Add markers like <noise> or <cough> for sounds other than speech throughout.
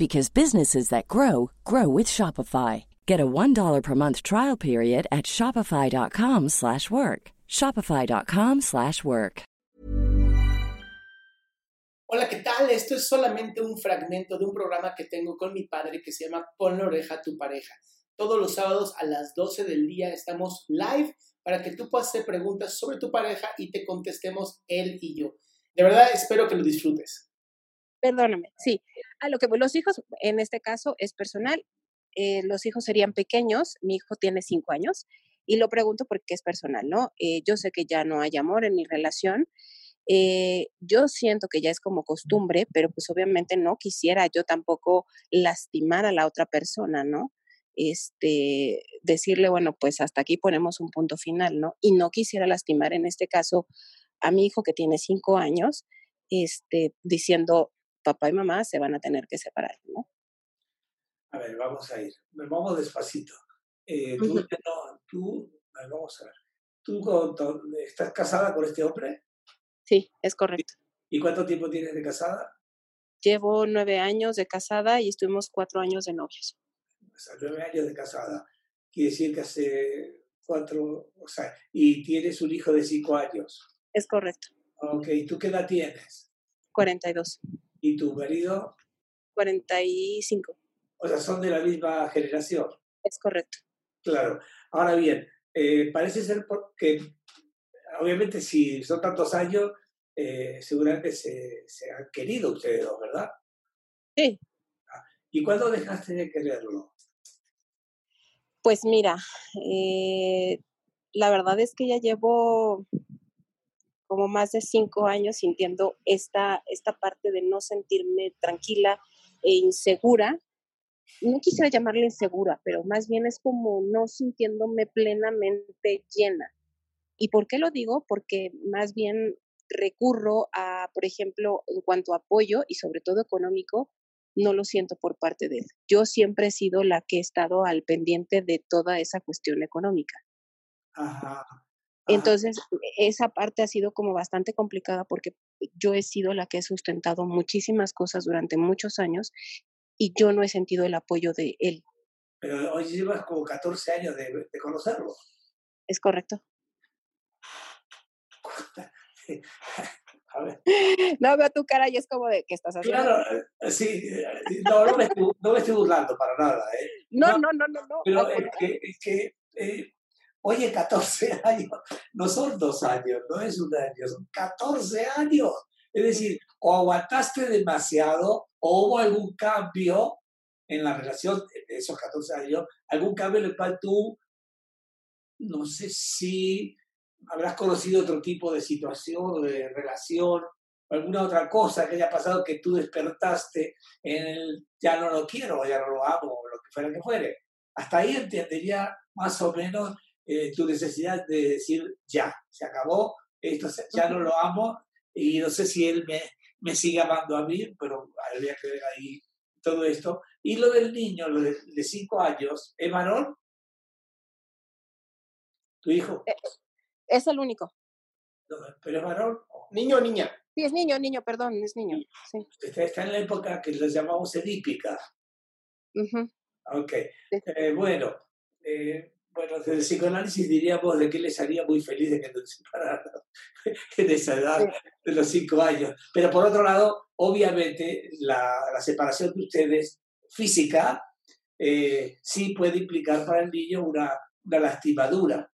because businesses that grow grow with Shopify. Get a $1 per month trial period at shopify.com/work. shopify.com/work. Hola, ¿qué tal? Esto es solamente un fragmento de un programa que tengo con mi padre que se llama Pon la oreja a tu pareja. Todos los sábados a las 12 del día estamos live para que tú puedas hacer preguntas sobre tu pareja y te contestemos él y yo. De verdad, espero que lo disfrutes. Perdóname, sí. A lo que los hijos, en este caso, es personal. Eh, los hijos serían pequeños, mi hijo tiene cinco años, y lo pregunto porque es personal, ¿no? Eh, yo sé que ya no hay amor en mi relación. Eh, yo siento que ya es como costumbre, pero pues obviamente no quisiera yo tampoco lastimar a la otra persona, ¿no? Este, decirle, bueno, pues hasta aquí ponemos un punto final, ¿no? Y no quisiera lastimar en este caso a mi hijo que tiene cinco años, este, diciendo, papá y mamá se van a tener que separar, ¿no? A ver, vamos a ir. Vamos despacito. Eh, tú, tú, vamos a ver. ¿Tú estás casada con este hombre? Sí, es correcto. ¿Y cuánto tiempo tienes de casada? Llevo nueve años de casada y estuvimos cuatro años de novios. O sea, nueve años de casada. Quiere decir que hace cuatro, o sea, y tienes un hijo de cinco años. Es correcto. Ok, ¿y tú qué edad tienes? 42. ¿Y tu marido? 45. O sea, son de la misma generación. Es correcto. Claro. Ahora bien, eh, parece ser que, obviamente, si son tantos años, eh, seguramente se, se, han querido ustedes dos, ¿verdad? Sí. Ah, ¿Y cuándo dejaste de quererlo? Pues mira, eh, la verdad es que ya llevo como más de cinco años sintiendo esta, esta parte de no sentirme tranquila e insegura. No quisiera llamarle insegura, pero más bien es como no sintiéndome plenamente llena. ¿Y por qué lo digo? Porque más bien recurro a, por ejemplo, en cuanto a apoyo y sobre todo económico, no lo siento por parte de él. Yo siempre he sido la que he estado al pendiente de toda esa cuestión económica. Ajá. Entonces, esa parte ha sido como bastante complicada porque yo he sido la que he sustentado muchísimas cosas durante muchos años y yo no he sentido el apoyo de él. Pero hoy llevas como 14 años de, de conocerlo. Es correcto. <laughs> A ver. <laughs> No veo tu cara y es como de que estás haciendo. Claro, eh, sí, eh, no, no me, estoy, no me estoy burlando para nada. ¿eh? No, no, no, no. no pero es que, es que eh, Oye, 14 <laughs> años, no son dos años, no es un año, son 14 años. Es decir, o aguantaste demasiado o hubo algún cambio en la relación de esos 14 años, algún cambio en el cual tú, no sé si habrás conocido otro tipo de situación, de relación, o alguna otra cosa que haya pasado que tú despertaste en el ya no lo quiero, ya no lo amo, o lo que fuera que fuere. Hasta ahí entendería más o menos eh, tu necesidad de decir ya, se acabó, esto ya no lo amo y no sé si él me, me sigue amando a mí, pero habría que ver ahí todo esto. Y lo del niño, lo de, de cinco años, ¿es varón? ¿Tu hijo? Es el único. No, ¿Pero es varón? ¿Niño o niña? Sí, es niño, niño, perdón, es niño. Sí. Está, está en la época que les llamamos edípica. Ujú. Ok. Sí. Eh, bueno, eh, bueno, desde el psicoanálisis diríamos de que les haría muy feliz de que nos separaran <laughs> en esa edad de los cinco años. Pero por otro lado, obviamente, la, la separación de ustedes física eh, sí puede implicar para el niño una, una lastimadura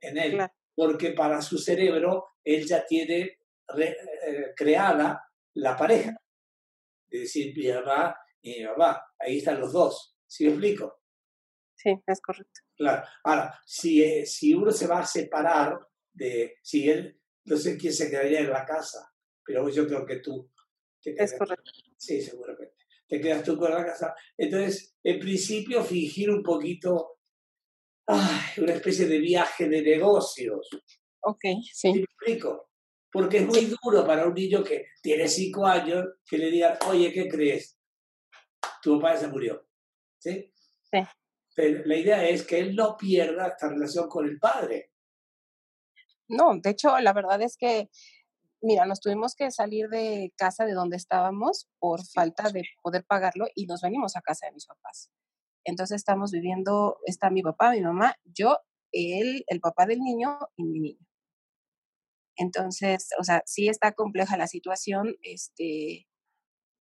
en él, Claro. porque para su cerebro él ya tiene re- eh, creada la pareja. Es decir, mi mamá y mi mamá, ahí están los dos. ¿Sí me explico? Sí, es correcto. Claro. Ahora, si, eh, si uno se va a separar de, si él, no sé quién se quedaría en la casa, pero yo creo que tú te Es correcto. Sí, seguramente. Te quedas tú con la casa. Entonces, en principio, fingir un poquito, ay, una especie de viaje de negocios. Ok, ¿Sí me explico? Porque es muy duro para un niño que tiene cinco años que le digan, oye, ¿qué crees? Tu papá se murió. ¿Sí? Sí. Pero la idea es que él no pierda esta relación con el padre. No, de hecho, la verdad es que, mira, nos tuvimos que salir de casa de donde estábamos por falta de poder pagarlo y nos venimos a casa de mis papás. Entonces estamos viviendo, está mi papá, mi mamá, yo, él, el papá del niño y mi niño. Entonces, o sea, sí está compleja la situación, este,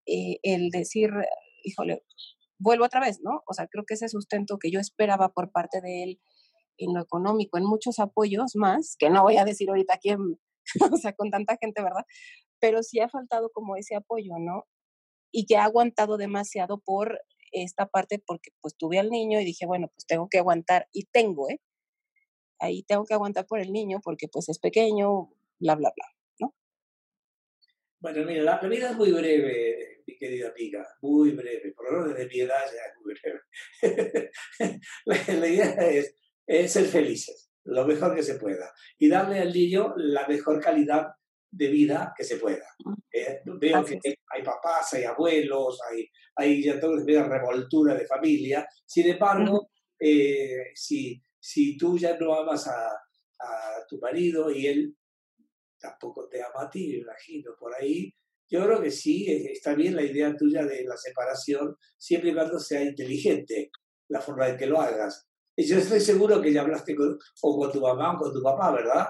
eh, el decir, híjole, vuelvo otra vez, ¿no? O sea, creo que ese sustento que yo esperaba por parte de él en lo económico, en muchos apoyos más, que no voy a decir ahorita quién, <laughs> o sea, con tanta gente, ¿verdad? Pero sí ha faltado como ese apoyo, ¿no? Y que ha aguantado demasiado por esta parte, porque pues tuve al niño y dije, bueno, pues tengo que aguantar, y tengo, ¿eh? Ahí tengo que aguantar por el niño porque pues es pequeño, bla, bla, bla. Bueno, mira, la vida es muy breve, mi querida amiga, muy breve. Por lo menos desde mi edad ya es muy breve. <laughs> la, la idea es, es ser felices, lo mejor que se pueda, y darle al niño la mejor calidad de vida que se pueda. Eh, veo Así que hay papás, hay abuelos, hay, hay ya toda una revoltura de familia. Sin embargo, eh, si, si tú ya no amas a, a tu marido y él tampoco te ama a ti, me imagino, por ahí. Yo creo que sí, está bien la idea tuya de la separación, siempre y cuando sea inteligente la forma en que lo hagas. Y yo estoy seguro que ya hablaste con, o con tu mamá o con tu papá, ¿verdad?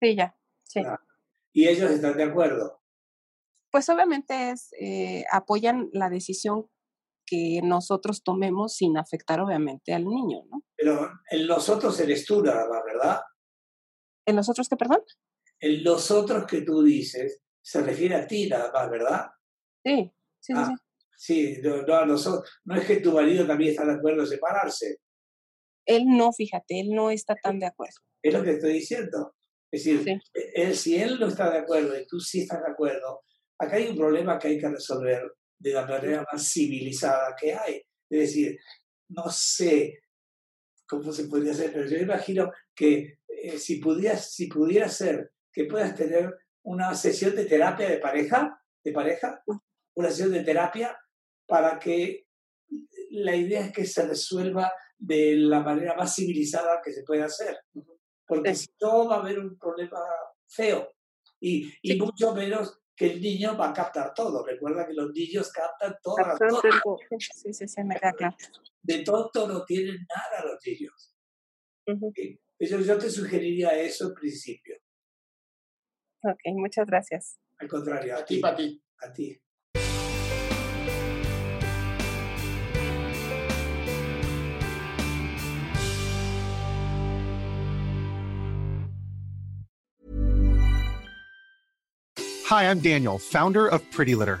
Sí, ya, sí. Ah. Y ellos están de acuerdo. Pues obviamente es, eh, apoyan la decisión que nosotros tomemos sin afectar obviamente al niño, ¿no? Pero en los otros eres tú nada más, ¿verdad? ¿En los otros qué, perdón? En los otros que tú dices se refiere a ti nada más, ¿verdad? Sí, sí, sí, Ah. sí. Sí, no, no, a nosotros, no es que tu marido también está de acuerdo en separarse, Él no, fíjate, él no está tan de acuerdo. es lo que estoy diciendo. Es decir, Sí. él, si él no está de acuerdo y tú sí estás de acuerdo, acá hay un problema que hay que resolver de la manera más civilizada que hay. Es decir, no sé cómo se podría hacer, pero yo imagino que eh, si, pudieras, si pudiera ser que puedas tener una sesión de terapia de pareja, de pareja, una sesión de terapia para que la idea es que se resuelva de la manera más civilizada que se puede hacer. Porque Sí. si no va a haber un problema feo. Y, y Sí. mucho menos que el niño va a captar todo. Recuerda que los niños captan todas las Bastante cosas. Sí, sí, me claro. De tonto no tienen nada los niños. Ujú. Yo, yo te sugeriría eso en principio. Ok, muchas gracias. Al contrario, a A ti, ti. para ti. A ti. Hi, I'm Daniel, founder of Pretty Litter.